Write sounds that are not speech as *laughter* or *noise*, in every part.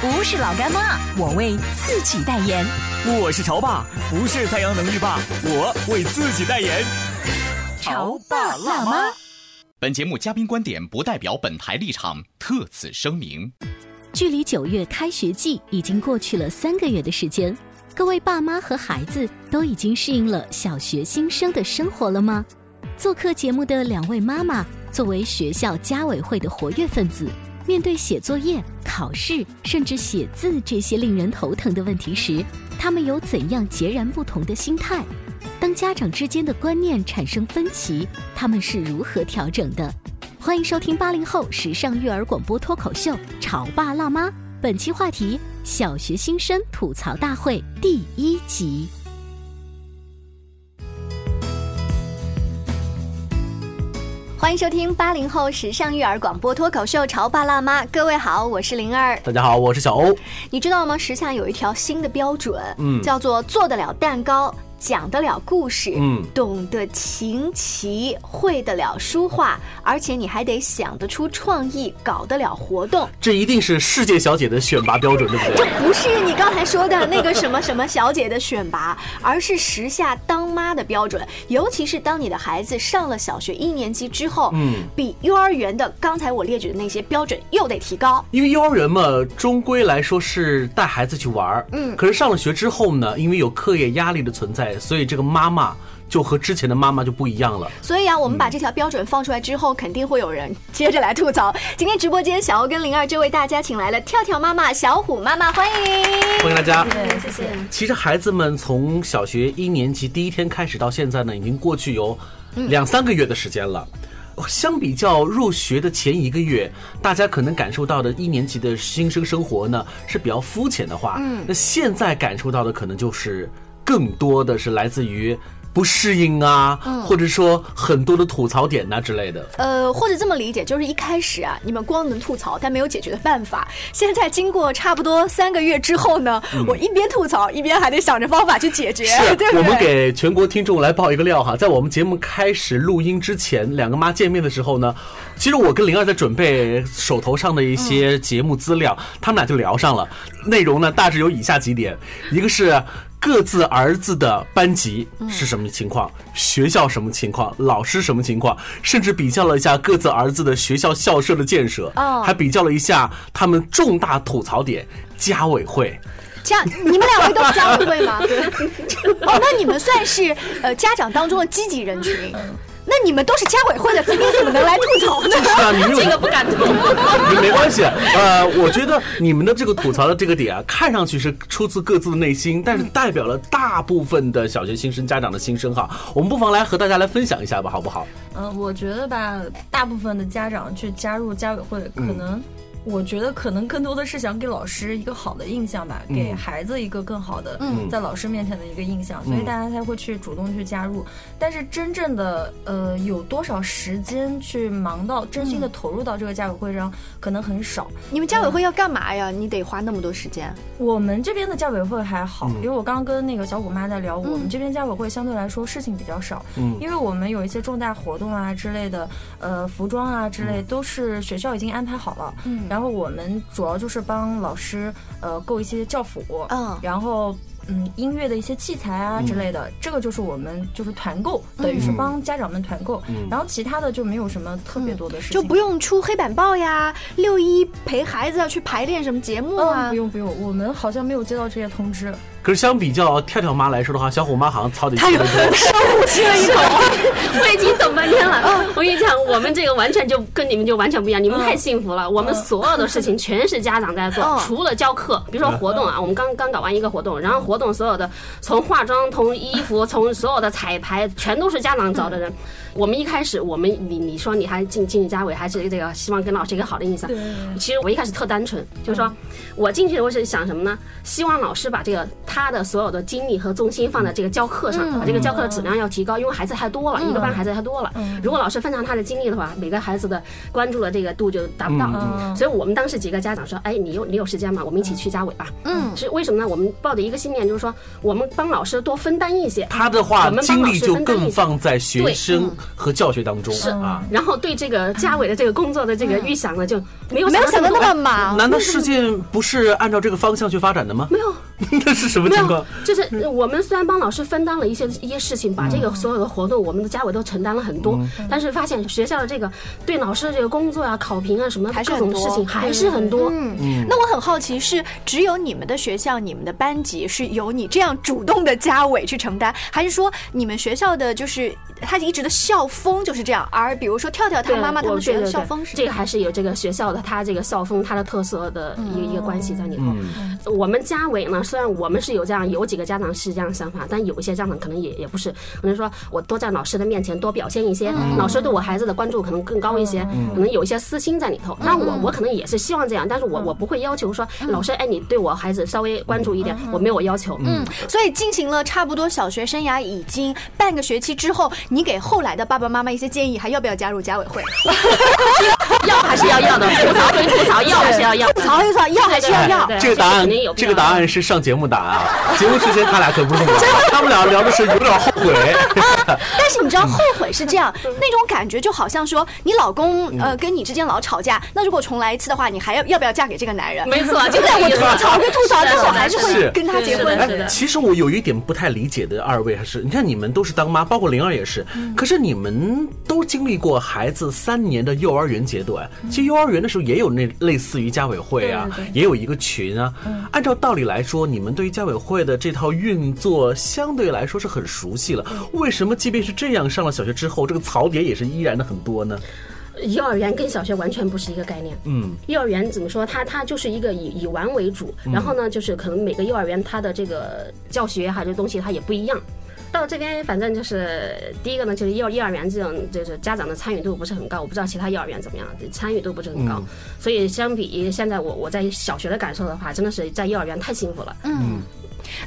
不是老干妈，我为自己代言。我是潮爸，不是太阳能浴霸，我为自己代言。潮爸辣妈。本节目嘉宾观点不代表本台立场，特此声明。距离九月开学季已经过去了三个月的时间，各位爸妈和孩子都已经适应了小学新生的生活了吗？做客节目的两位妈妈，作为学校家委会的活跃分子，面对写作业、考试，甚至写字这些令人头疼的问题时，他们有怎样截然不同的心态？当家长之间的观念产生分歧，他们是如何调整的？欢迎收听八零后时尚育儿广播脱口秀《潮爸辣妈》，本期话题：小学新生吐槽大会第一集。欢迎收听八零后时尚育儿广播脱口秀《潮爸辣妈》，各位好，我是灵儿。大家好，我是小欧。你知道吗？时下有一条新的标准，嗯叫做做得了蛋糕。讲得了故事，嗯懂得琴棋，会得了书画，而且你还得想得出创意，搞得了活动。这一定是世界小姐的选拔标准，对不对这？不是你刚才说的那个什么什么小姐的选拔，*laughs* 而是时下当妈的标准。尤其是当你的孩子上了小学一年级之后，嗯比幼儿园的刚才我列举的那些标准又得提高。因为幼儿园嘛，终归来说是带孩子去玩儿，嗯可是上了学之后呢，因为有课业压力的存在，所以这个妈妈就和之前的妈妈就不一样了。所以啊，我们把这条标准放出来之后，肯定会有人接着来吐槽。*laughs* 今天直播间，小欧跟灵儿就为大家请来了跳跳妈妈、小虎妈妈，欢迎。欢迎大家。谢谢。其实孩子们从小学一年级第一天开始到现在呢，已经过去有两三个月的时间了。相比较入学的前一个月，大家可能感受到的一年级的新生生活呢是比较肤浅的话，嗯那现在感受到的可能就是更多的是来自于不适应啊，或者说很多的吐槽点呐、之类的。呃，或者这么理解，就是一开始啊，你们光能吐槽，但没有解决的办法。现在经过差不多三个月之后呢，我一边吐槽，一边还得想着方法去解决，是 *laughs* 对不对？我们给全国听众来报一个料哈，在我们节目开始录音之前，两个妈见面的时候呢，其实我跟灵儿在准备手头上的一些节目资料，他们俩就聊上了。内容呢，大致有以下几点：一个是各自儿子的班级是什么情况，学校什么情况，老师什么情况，甚至比较了一下各自儿子的学校校舍的建设，哦还比较了一下他们重大吐槽点，家委会。家，你们两位都是家委会吗？对。*laughs* 哦，那你们算是呃家长当中的积极人群。那你们都是家委会的，今天怎么能来吐槽呢？*laughs* 是啊，你这个不敢吐。没 *laughs* 没关系，呃，我觉得你们的这个吐槽的这个点啊，看上去是出自各自的内心，但是代表了大部分的小学新生家长的心声哈。我们不妨来和大家来分享一下吧，好不好？嗯，我觉得吧，大部分的家长去加入家委会，可能。我觉得可能更多的是想给老师一个好的印象吧，给孩子一个更好的嗯。在老师面前的一个印象，所以大家才会去主动去加入。但是真正的呃有多少时间去忙到真心的投入到这个家委会上，可能很少。你们家委会要干嘛呀？你得花那么多时间。我们这边的家委会还好，嗯。因为我刚刚跟那个小虎妈在聊，嗯。我们这边家委会相对来说事情比较少，嗯。因为我们有一些重大活动啊之类的，呃，服装啊之类都是学校已经安排好了，嗯然后我们主要就是帮老师呃购一些教辅，嗯然后。嗯，音乐的一些器材啊之类的，这个就是我们就是团购，等于是帮家长们团购。嗯然后其他的就没有什么特别多的事情，就不用出黑板报呀，六一陪孩子要去排练什么节目嗯，啊不。用不用，我们好像没有接到这些通知。可是相比较跳跳妈来说的话，小虎妈好像操的他有深呼吸了一口，*laughs* 我已经等半天了。我跟你讲，我们这个完全就跟你们就完全不一样，你们太幸福了。我们所有的事情全是家长在做，*laughs* 除了教课，比如说活动啊，我们刚刚搞完一个活动，然后活动所有的从化妆、从衣服、*laughs* 从所有的彩排，全都是家长找的人。我们一开始，我们你你说你还进进入家委，还是这个希望跟老师一个好的印象。其实我一开始特单纯，就是说我进去的时候是想什么呢？希望老师把这个他的所有的精力和重心放在这个教课上，把这个教课的质量要提高，因为孩子太多了，一个班孩子太多了。如果老师分散他的精力的话，每个孩子的关注的这个度就达不到。所以我们当时几个家长说：“哎，你有你有时间吗？我们一起去家委吧。”嗯，是为什么呢？我们抱着一个信念，就是说我们帮老师多分担一些。他的话精力就更放在学生和教学当中。是啊，然后对这个家委的这个工作的这个预想呢，就没有没有想到那么忙。难道事件不是按照这个方向去发展的吗？没有，*laughs* 那是什么情况？就是我们虽然帮老师分担了一些一些事情，把这个所有的活动，我们的家委都承担了很多，但是发现学校的这个对老师的这个工作啊、考评啊什么各种事情还是很多。嗯，那我很好奇，是只有你们的学校、你们的班级是由你这样主动的家委去承担，还是说你们学校的就是他一直的校风就是这样？而比如说跳跳他妈妈他们学校的校风是这个，还是有这个学校的他这个校风、他的特色的一个一个关系在里头。我们家委呢，虽然我们是有这样有几个家长是这样想法，但有一些家长可能也也不是。可能说我多在老师的面前多表现一些，老师对我孩子的关注可能更高一些，可能有一些私心在里头。那我我可能也是希望这样，但是我我不会要求说老师哎你对我孩子稍微关注一点，我没有要求。嗯，所以进行了差不多小学生涯已经半个学期之后，你给后来的爸爸妈妈一些建议，还要不要加入家委会？*laughs* 要还是要要的，吐槽归吐槽，要还是要要，吐槽归吐槽，要还是要要。这个答案，这个答案是上节目答案。节目之前他俩可不是这么，*laughs* 他们俩聊的是有点后悔。*laughs* 但是你知道后悔是这样，那种感觉就好像说你老公呃跟你之间老吵架，那如果重来一次的话，你还要要不要嫁给这个男人？没错，就在我吐槽归吐槽，但是我还是会跟他结婚。哎，其实我有一点不太理解的，二位还是你看你们都是当妈，包括灵儿也是，可是你们都经历过孩子三年的幼儿园阶段，其实幼儿园的时候也有那类似于家委会啊，也有一个群啊。按照道理来说，你们对于家委会的这套运作相对来说是很熟悉了，为什么即便是这样上了小学之后，这个槽点也是依然的很多呢？幼儿园跟小学完全不是一个概念。嗯，幼儿园怎么说？它它就是一个以以玩为主，然后呢，就是可能每个幼儿园它的这个教学还是东西它也不一样。到这边反正就是第一个呢，就是幼幼儿园这种就是家长的参与度不是很高，我不知道其他幼儿园怎么样，参与度不是很高。所以相比现在我我在小学的感受的话，真的是在幼儿园太幸福了。嗯。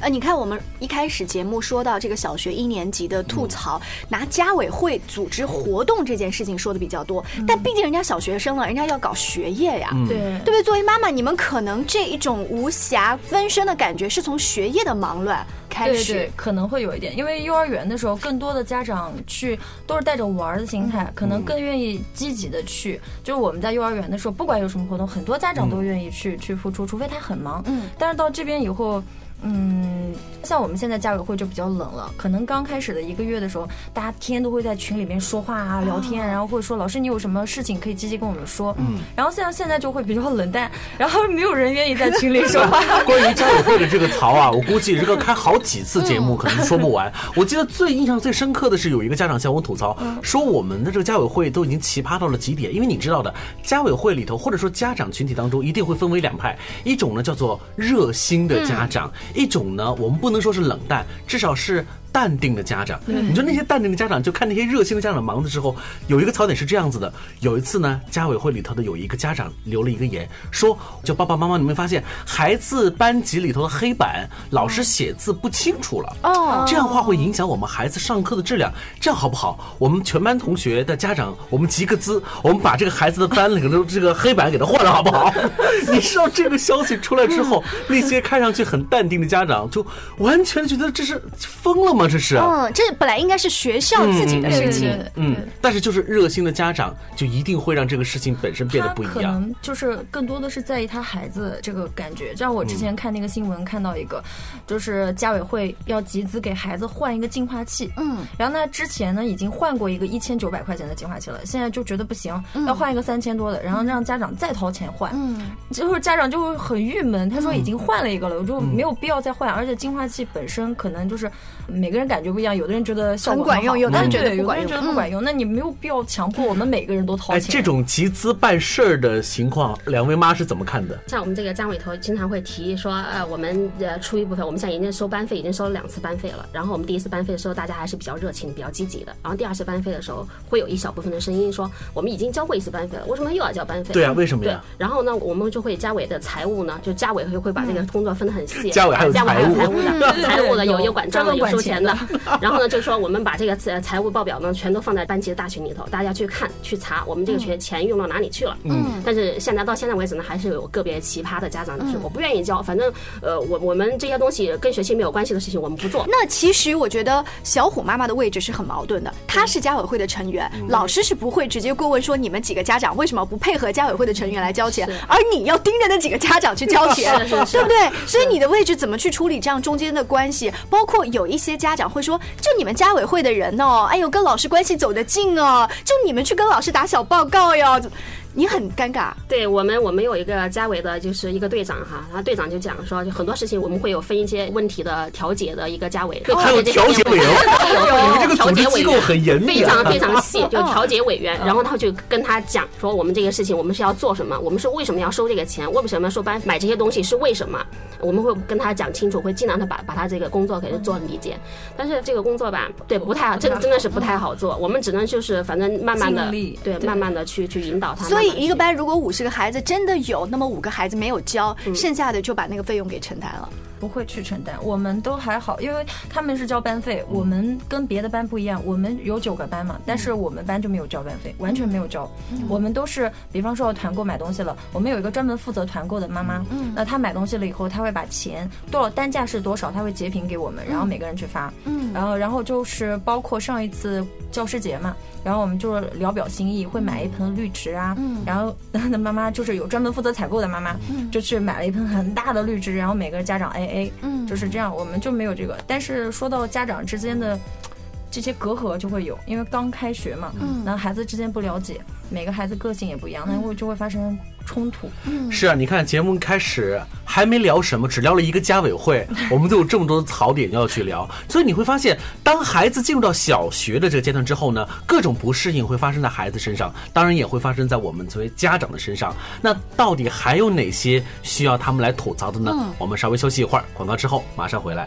呃，你看，我们一开始节目说到这个小学一年级的吐槽，拿家委会组织活动这件事情说的比较多，但毕竟人家小学生了，人家要搞学业呀，对对不对？作为妈妈，你们可能这一种无暇分身的感觉是从学业的忙乱开始，对，可能会有一点，因为幼儿园的时候，更多的家长去都是带着玩的心态，可能更愿意积极的去。就是我们在幼儿园的时候，不管有什么活动，很多家长都愿意去去付出，除非他很忙。嗯，但是到这边以后。嗯，像我们现在家委会就比较冷了。可能刚开始的一个月的时候，大家天天都会在群里面说话啊、聊天，然后会说老师你有什么事情可以积极跟我们说。嗯。然后像现在就会比较冷淡，然后没有人愿意在群里说话。*laughs* 关于家委会的这个槽啊，我估计这个开好几次节目可能说不完。*laughs* 我记得最印象最深刻的是有一个家长向我吐槽，说我们的这个家委会都已经奇葩到了极点。因为你知道的，家委会里头或者说家长群体当中一定会分为两派，一种呢叫做热心的家长。一种呢，我们不能说是冷淡，至少是。淡定的家长，你说那些淡定的家长，就看那些热心的家长忙的时候，有一个槽点是这样子的。有一次呢，家委会里头的有一个家长留了一个言，说：“就爸爸妈妈，你们发现孩子班级里头的黑板老师写字不清楚了哦，这样的话会影响我们孩子上课的质量。这样好不好？我们全班同学的家长，我们集个资，我们把这个孩子的班里头这个黑板给他换了，好不好？*laughs* 你知道这个消息出来之后，那些看上去很淡定的家长就完全觉得这是疯了吗？这是？嗯，这本来应该是学校自己的事情，嗯，但是就是热心的家长就一定会让这个事情本身变得不一样。可能就是更多的是在意他孩子这个感觉。像我之前看那个新闻，看到一个，就是家委会要集资给孩子换一个净化器，嗯，然后呢之前呢已经换过一个一千九百块钱的净化器了，现在就觉得不行，要换一个三千多的，然后让家长再掏钱换，嗯，就是家长就会很郁闷，他说已经换了一个了，我就没有必要再换，而且净化器本身可能就是每。个人感觉不一样，有的人觉得效果很管用有的人觉得不管用人觉得不管用。那你没有必要强迫我们每个人都掏哎，钱。这种集资办事儿的情况，两位妈是怎么看的？像我们这个家委头经常会提议说，呃，我们呃出一部分，我们现在已经收班费，已经收了两次班费了。然后我们第一次班费的时候，大家还是比较热情、比较积极的。然后第二次班费的时候，会有一小部分的声音说，我们已经交过一次班费了，为什么又要交班费？对啊，为什么对呀？，然后呢，我们就会家委的财务呢，就家委会会把这个工作分得很细，家委还有家委还有财务财务的，财务的有有有管账的，专门有收钱 *laughs* 然后呢，就说我们把这个财财务报表呢，全都放在班级的大群里头，大家去看去查，我们这个钱钱用到哪里去了。嗯，但是现在到现在为止呢，还是有个别奇葩的家长，就是我不愿意交，反正呃，我我们这些东西跟学习没有关系的事情，我们不做。那其实我觉得小虎妈妈的位置是很矛盾的，她是家委会的成员，老师是不会直接过问说你们几个家长为什么不配合家委会的成员来交钱，而你要盯着那几个家长去交钱，*laughs* 是是是对不对？所以你的位置怎么去处理这样中间的关系？包括有一些家家长会说，就你们家委会的人哦，哎呦，跟老师关系走得近哦，就你们去跟老师打小报告哟，你很尴尬。对我们，我们有一个家委的，就是一个队长哈，然后队长就讲说，就很多事情我们会有分一些问题的调解的一个家委，会还有调解委员，*laughs* 你们这个组织机构很严非常。非常细，就调解委员，然后他就跟他讲说，我们这个事情我们是要做什么，我们是为什么要收这个钱，为什么收班买这些东西是为什么，我们会跟他讲清楚，会尽量的把把他这个工作给他做理解。但是这个工作吧，对不太好，这个真的是不太好做，我们只能就是反正慢慢的对慢慢的去去引导他。一个班如果五十个孩子真的有那么五个孩子没有交，剩下的就把那个费用给承担了。不会去承担，我们都还好，因为他们是交班费，我们跟别的班不一样，我们有九个班嘛，但是我们班就没有交班费，完全没有交，我们都是，比方说团购买东西了，我们有一个专门负责团购的妈妈，那她买东西了以后，她会把钱多少单价是多少，她会截屏给我们，然后每个人去发，嗯。然后然后就是包括上一次教师节嘛，然后我们就是聊表心意，会买一盆绿植啊，然后 *laughs* 那妈妈就是有专门负责采购的妈妈，就去买了一盆很大的绿植，然后每个家长 A A，嗯。就是这样，我们就没有这个。但是说到家长之间的这些隔阂就会有，因为刚开学嘛，嗯那孩子之间不了解，每个孩子个性也不一样，那会就会发生冲突。嗯是啊，你看节目开始还没聊什么，只聊了一个家委会，*laughs* 我们就有这么多的槽点要去聊。所以你会发现，当孩子进入到小学的这个阶段之后呢，各种不适应会发生在孩子身上，当然也会发生在我们作为家长的身上。那到底还有哪些需要他们来吐槽的呢？我们稍微休息一会儿，广告之后马上回来。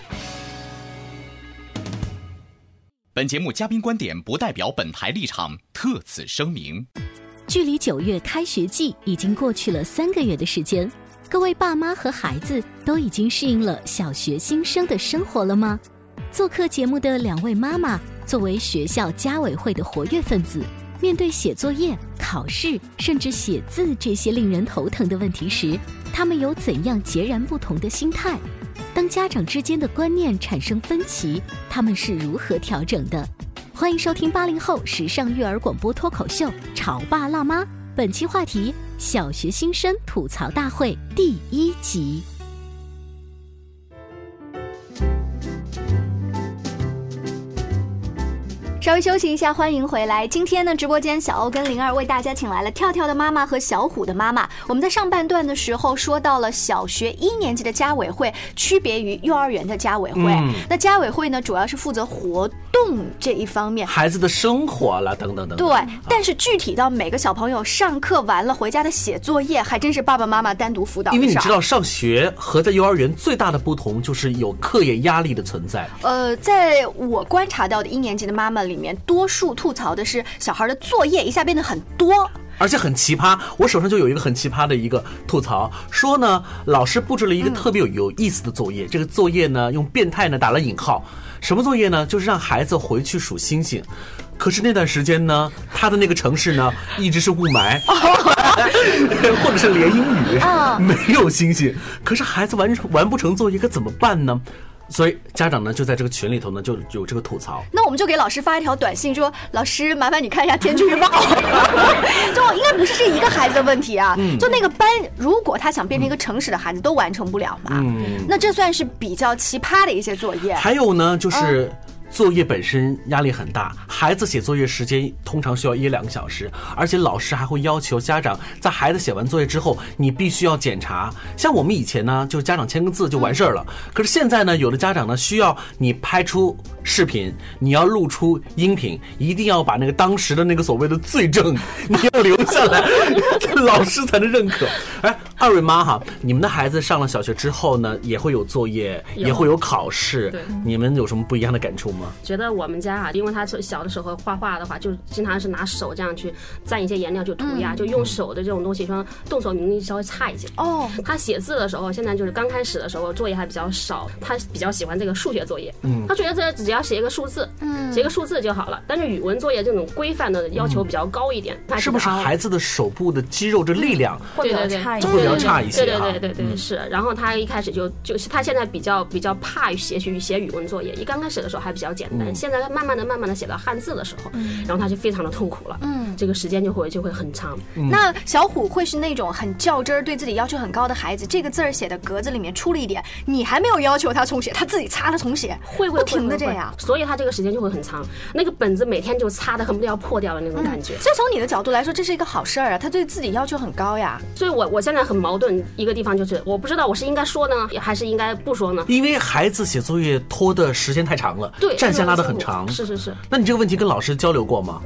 本节目嘉宾观点不代表本台立场，特此声明。距离九月开学季已经过去了三个月的时间，各位爸妈和孩子都已经适应了小学新生的生活了吗？做客节目的两位妈妈，作为学校家委会的活跃分子，面对写作业、考试，甚至写字这些令人头疼的问题时，他们有怎样截然不同的心态？当家长之间的观念产生分歧，他们是如何调整的？欢迎收听八零后时尚育儿广播脱口秀《潮爸辣妈》，本期话题：小学新生吐槽大会第一集。稍微休息一下，欢迎回来。今天呢，直播间小欧跟灵儿为大家请来了跳跳的妈妈和小虎的妈妈。我们在上半段的时候说到了小学一年级的家委会区别于幼儿园的家委会。嗯那家委会呢，主要是负责活动这一方面。孩子的生活了，等等等等。对，但是具体到每个小朋友上课完了回家的写作业，还真是爸爸妈妈单独辅导。因为你知，道，上学和在幼儿园最大的不同就是有课业压力的存在。呃，在我观察到的一年级的妈妈里面，多数吐槽的是小孩的作业一下变得很多。而且很奇葩。我手上就有一个很奇葩的一个吐槽，说呢，老师布置了一个特别有有意思的作业，这个作业呢用变态呢打了引号，什么作业呢？就是让孩子回去数星星。可是那段时间呢，他的那个城市呢 *laughs* 一直是雾霾，*laughs* 或者是连阴雨，没有星星。可是孩子完成完不成作业，可怎么办呢？所以家长呢就在这个群里头呢就有这个吐槽。那我们就给老师发一条短信说：“老师，麻烦你看一下天气预报。” *laughs* 就应该不是这一个孩子的问题啊，就那个班，如果他想变成一个诚实的孩子，都完成不了嘛。那这算是比较奇葩的一些作业。还有呢，就是。作业本身压力很大，孩子写作业时间通常需要一两个小时，而且老师还会要求家长在孩子写完作业之后，你必须要检查。像我们以前呢，就是家长签个字就完事儿了。可是现在呢，有的家长呢需要你拍出视频，你要录出音频，一定要把那个当时的那个所谓的罪证 *laughs* 你要留下来，*laughs* 老师才能认可。哎，二位妈哈，你们的孩子上了小学之后呢，也会有作业，也会有考试，你们有什么不一样的感触吗？觉得我们家啊，因为他从小的时候画画的话，就经常是拿手这样去蘸一些颜料就涂鸦，就用手的这种东西，说动手能力稍微差一些。哦，他写字的时候，现在就是刚开始的时候作业还比较少，他比较喜欢这个数学作业。嗯，他觉得这只要写一个数字，嗯，写一个数字就好了。但是语文作业这种规范的要求比较高一点。是不是孩子的手部的肌肉这力量会比较差一些？会比较差一些。对对对对对是。然后他一开始就就是他现在比较比较怕写写写语文作业，一刚开始的时候还比较简单，现在他慢慢的慢慢的写到汉字的时候，然后他就非常的痛苦了。嗯，这个时间就会就会很长。那小虎会是那种很较真儿、对自己要求很高的孩子，这个字儿写的格子里面出了一点，你还没有要求他重写，他自己擦了重写，会不停的这样，所以他这个时间就会很长。那个本子每天就擦的恨不得要破掉的那种感觉。所以从你的角度来说，这是一个好事儿啊，他对自己要求很高呀。所以我我现在很矛盾一个地方就是，我不知道我是应该说呢，还是应该不说呢？因为孩子写作业拖的时间太长了，对，战线拉得很长。是是是。那你这个问题跟老师交流过吗？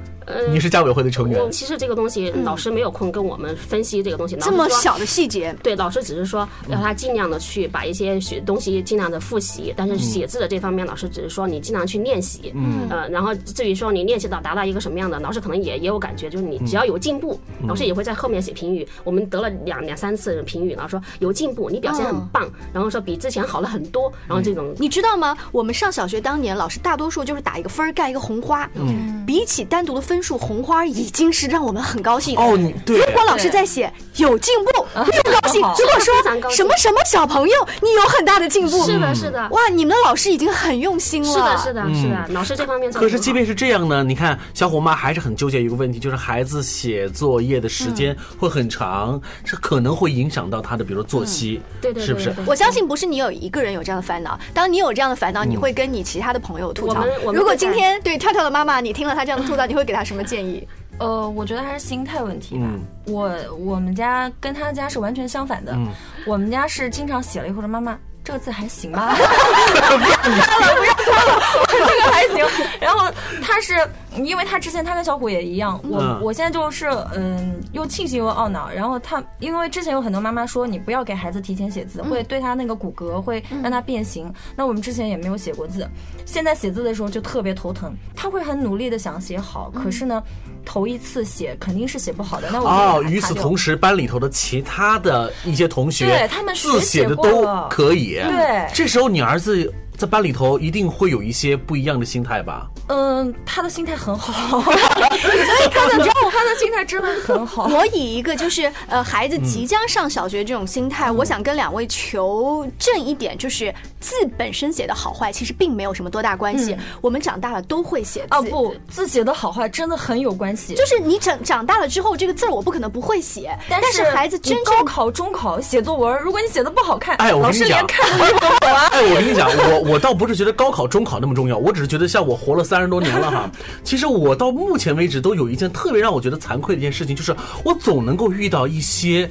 你是家委会的成员。其实这个东西老师没有空跟我们分析这个东西。这么小的细节。对，老师只是说让他尽量的去把一些学东西尽量的复习，但是写字的这方面，老师只是说你尽量去练习。嗯。呃，然后至于说你练习到达到一个什么样的，老师可能也也有感觉，就是你只要有进步，老师也会在后面写评语。我们得了两两三次评语，然后说有进步，你表现很棒，然后说比之前好了很多，然后这种。你知道吗？我们上小学当年，老师大多数就是打一个分儿盖一个红花。嗯。比起单独的分数，红花已经是让我们很高兴。哦，对。如果老师在写有进步，不高兴。如果说什么什么小朋友，你有很大的进步。是的，是的。哇，你们的老师已经很用心了。是的，是的，是的。老师这方面。可是即便是这样呢，你看小虎妈还是很纠结一个问题，就是孩子写作业的时间会很长，是可能会影响到他的，比如说作息。对对。是不是？我相信不是你有一个人有这样的烦恼。当你有这样的烦恼，你会跟你其他的朋友吐槽。如果今天对跳跳的妈妈，你听了他这样的吐槽，*laughs* 你会给他什么建议？呃，我觉得还是心态问题吧。我我们家跟他家是完全相反的。我们家是经常写了以后说妈妈这个字还行吧，*laughs* *laughs* 不要擦了，不要擦 *laughs* 了，这个还行。然后他是因为他之前他跟小虎也一样，我我现在就是嗯又庆幸又懊恼。然后他因为之前有很多妈妈说你不要给孩子提前写字，会对他那个骨骼会让他变形。那我们之前也没有写过字，现在写字的时候就特别头疼。他会很努力的想写好，可是呢。头一次写肯定是写不好的，那我哦，与此同时，班里头的其他的一些同学，对他们字写的都可以，对，这时候你儿子。在班里头一定会有一些不一样的心态吧？嗯，他的心态很好，*laughs* 所以他的他的心态真的很好。我以一个就是呃孩子即将上小学这种心态，我想跟两位求证一点，就是字本身写的好坏其实并没有什么多大关系。我们长大了都会写字。哦不，字写的好坏真的很有关系。就是你长长大了之后，这个字我不可能不会写。但是孩子真高考、中考写作文，如果你写的不好看，哎，老师连看都不懂啊。哎，我跟你讲，我。我倒不是觉得高考、中考那么重要，我只是觉得像我活了三十多年了哈，其实我到目前为止都有一件特别让我我觉得惭愧的一件事情，就是我总能够遇到一些。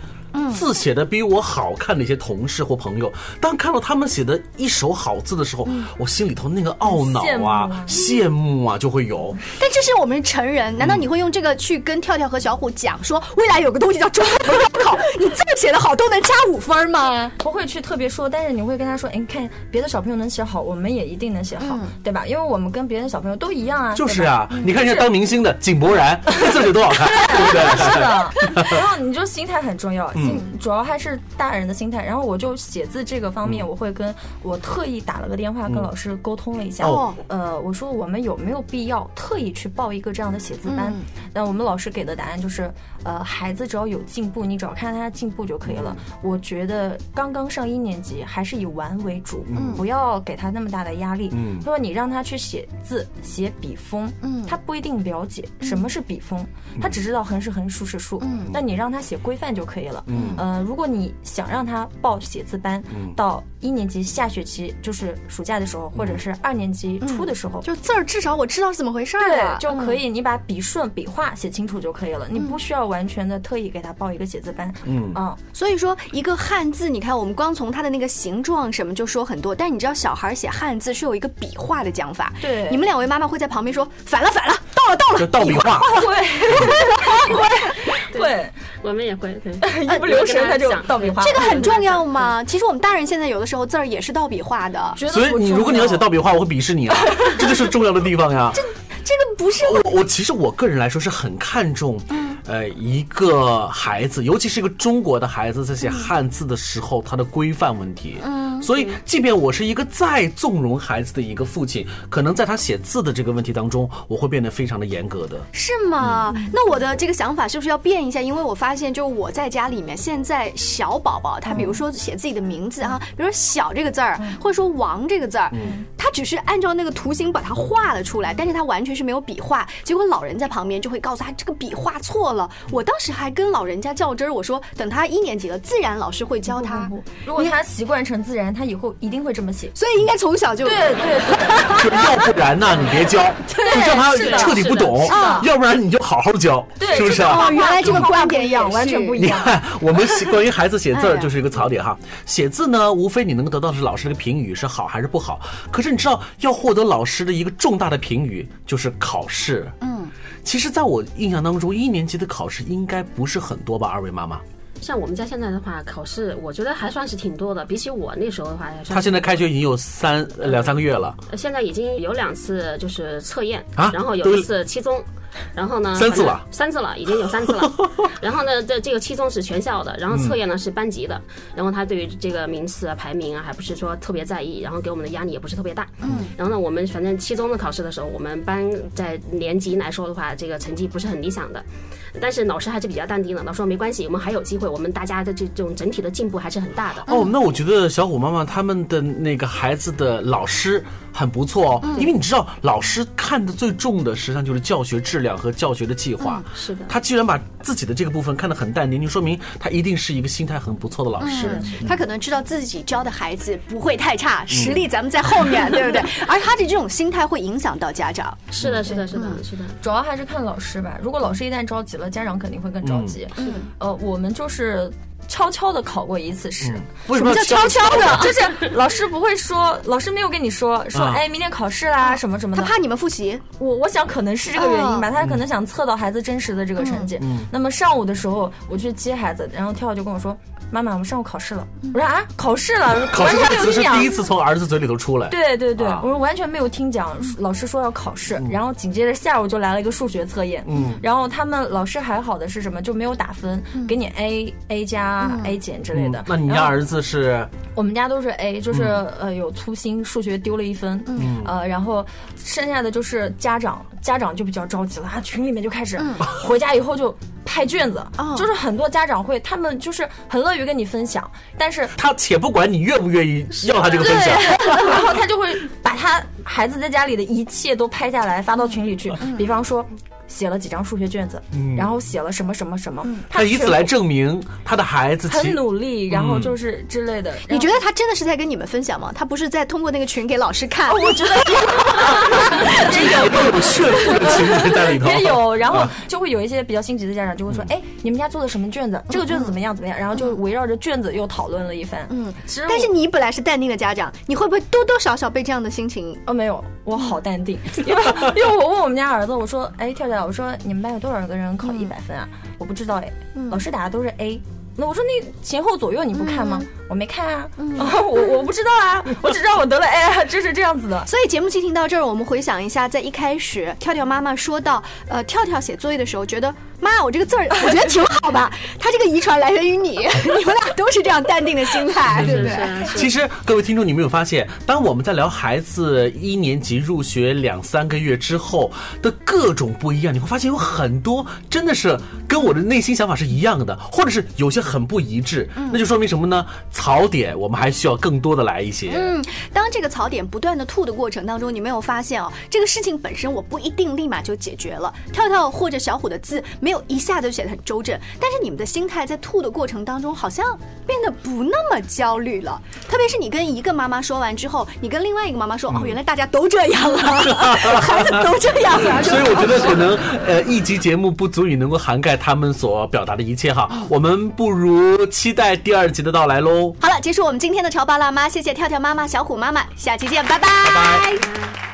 字写的比我好看的一些同事或朋友，当看到他们写的一手好字的时候，我心里头那个懊恼啊、羡慕啊就会有。但这是我们成人，难道你会用这个去跟跳跳和小虎讲说，未来有个东西叫中高考，你字写的好都能加五分吗？*laughs* 不会去特别说，但是你会跟他说，哎，你看别的小朋友能写好，我们也一定能写好，对吧？因为我们跟别的小朋友都一样啊。就是啊，你看人家当明星的井柏然，*laughs* 字写多好看。*laughs* 对？是的，然后你就心态很重要，嗯主要还是大人的心态。然后我就写字这个方面，我会跟我特意打了个电话跟老师沟通了一下。哦呃，我说我们有没有必要特意去报一个这样的写字班？那我们老师给的答案就是，呃，孩子只要有进步，你只要看他的进步就可以了。我觉得刚刚上一年级还是以玩为主，不要给他那么大的压力。嗯他说你让他去写字、写笔锋，他不一定了解什么是笔锋，他只知道横是横，竖是竖。嗯。那你让他写规范就可以了。呃，如果你想让他报写字班，到一年级下学期就是暑假的时候，或者是二年级初的时候，就字儿至少我知道是怎么回事儿对了，，就可以，你把笔顺、笔画写清楚就可以了，你不需要完全的特意给他报一个写字班。嗯。啊，所以说，一个汉字，你看我们光从它的那个形状什么就说很多，但你知道小孩写汉字是有一个笔画的讲法。对。你们两位妈妈会在旁边说反了反了，到了到就了，倒笔画，*laughs* 会会我们也会对，*laughs* 一不留神他就倒笔画，这个很重要吗？其实我们大人现在有的时候字儿也是倒笔画的，*laughs* 所以你如果你要写倒笔画，我会鄙视你啊，这就是重要的地方呀。这个不是我我其实我个人来说是很看重，呃，一个孩子，尤其是一个中国的孩子，在写汉字的时候，他的规范问题。嗯，所以即便我是一个再纵容孩子的一个父亲，可能在他写字的这个问题当中，我会变得非常的严格的。是吗？那我的这个想法是不是要变一下？因为我发现，就是我在家里面，现在小宝宝他比如说写自己的名字哈，比如说“小”这个字儿，或者说“王”这个字儿，他只是按照那个图形把它画了出来，但是他完全是没有笔画。结果老人在旁边就会告诉他这个笔画错了。我当时还跟老人家较真儿，我说等他一年级了，自然老师会教他。如果他习惯成自然，他以后一定会这么写。所以应该从小就对对 *laughs* 要不然呢，你别教，*laughs* 你让他彻底不懂要不然你就好好教，对是不是啊？哦，原来这个观点一样，完全不一样。你看，我们 *laughs* 关于孩子写字就是一个槽点哈。写字呢，无非你能够得到的是老师的评语是好还是不好。可是你知道，要获得老师的一个重大的评语就是考试。嗯，其实在我印象当中，一年级的考试应该不是很多吧？二位妈妈，像我们家现在的话，考试我觉得还算是挺多的，比起我那时候的话，他现在开学已经有三呃两三个月了，呃现在已经有两次就是测验，啊然后有一次期中，然后呢三次了三次了，已经有三次了。*laughs* 然后呢，这这个期中是全校的，然后测验呢是班级的，然后他对于这个名次啊、排名啊，还不是说特别在意，然后给我们的压力也不是特别大。嗯，然后呢，我们反正期中的考试的时候，我们班在年级来说的话，这个成绩不是很理想的，但是老师还是比较淡定的，老师说没关系，我们还有机会，我们大家的这这种整体的进步还是很大的。哦，那我觉得小虎妈妈他们的那个孩子的老师很不错哦，因为你知道，老师看的最重的实际上就是教学质量和教学的计划。是的。他既然把自己的这个部分看得很淡定，就说明他一定是一个心态很不错的老师。他可能知道自己教的孩子不会太差，实力咱们在后面，对不对？*laughs* 而他的这种心态会影响到家长。是的，是的，是的，是的。主要还是看老师吧。如果老师一旦着急了，家长肯定会更着急。嗯，呃，我们就是悄悄的考过一次试。为什么什么叫悄悄的？就是老师不会说，老师没有跟你说说，啊哎，明天考试啦，什么什么的。他怕你们复习。我我想可能是这个原因吧，哦他可能想测到孩子真实的这个成绩。那么上午的时候，我去接孩子，然后跳跳就跟我说：“妈妈，我们上午考试了。”我说：“啊，考试了，考试完这个词是全没有听讲第一。次从儿子嘴里头出来。对对对，啊我说完全没有听讲，老师说要考试，然后紧接着下午就来了一个数学测验，嗯然后他们老师还好的是什么，就没有打分，给你 A A 加 A 减之类的。嗯那你家儿子是？我们家都是 A，就是、呃有粗心，数学丢了一分，嗯。呃，然后剩下的就是家长，家长就比较着急了，他，群里面就开始、回家以后就拍卷子，哦就是很多家长会，他们就是很乐于跟你分享，但是他且不管你愿不愿意要他这个分享，*laughs* 然后他就会把他孩子在家里的一切都拍下来发到群里去，嗯比方说。写了几张数学卷子，然后写了什么什么什么，嗯他以此来证明他的孩子很努力，然后就是之类的。你觉得他真的是在跟你们分享吗？他不是在通过那个群给老师看？我觉得也有 *laughs* 有炫富的情节在里头。也有，然后啊就会有一些比较心急的家长就会说：“哎，你们家做的什么卷子？这个卷子怎么样怎么样？”然后就围绕着卷子又讨论了一番。嗯，其实但是你本来是淡定的家长，你会不会多多少少被这样的心情？哦没有，我好淡定，*laughs* 因为因为我问我们家儿子，我说：“哎，跳跳，我说你们班有多少个人考一百分啊？”我不知道哎，老师打的都是 A。那我说那前后左右你不看吗？我没看啊，*laughs* 我我不知道啊，我只知道我得了 A，*laughs* 就是这样子的。所以节目进行到这儿，我们回想一下，在一开始，跳跳妈妈说到，呃，跳跳写作业的时候，觉得妈，我这个字儿，我觉得挺好吧。他这个遗传来源于你，你们俩都是这样淡定的心态，对不对？其实各位听众，你没有发现，当我们在聊孩子一年级入学两三个月之后的各种不一样，你会发现有很多真的是跟我的内心想法是一样的，或者是有些很不一致。那就说明什么呢？槽点我们还需要更多的来一些。嗯，当这个槽点不断的吐的过程当中，你没有发现哦，这个事情本身我不一定立马就解决了。跳跳或者小虎的字没有一下子就写得很周正，但是你们的心态在吐的过程当中好像变得不那么焦虑了。特别是你跟一个妈妈说完之后，你跟另外一个妈妈说，哦，原来大家都这样了，*laughs* 孩子都这样了。所以我觉得可能呃一集节目不足以能够涵盖他们所表达的一切哈，我们不如期待第二集的到来喽。好了，结束我们今天的潮爸辣妈，谢谢跳跳妈妈、小虎妈妈，下期见，拜拜。拜拜。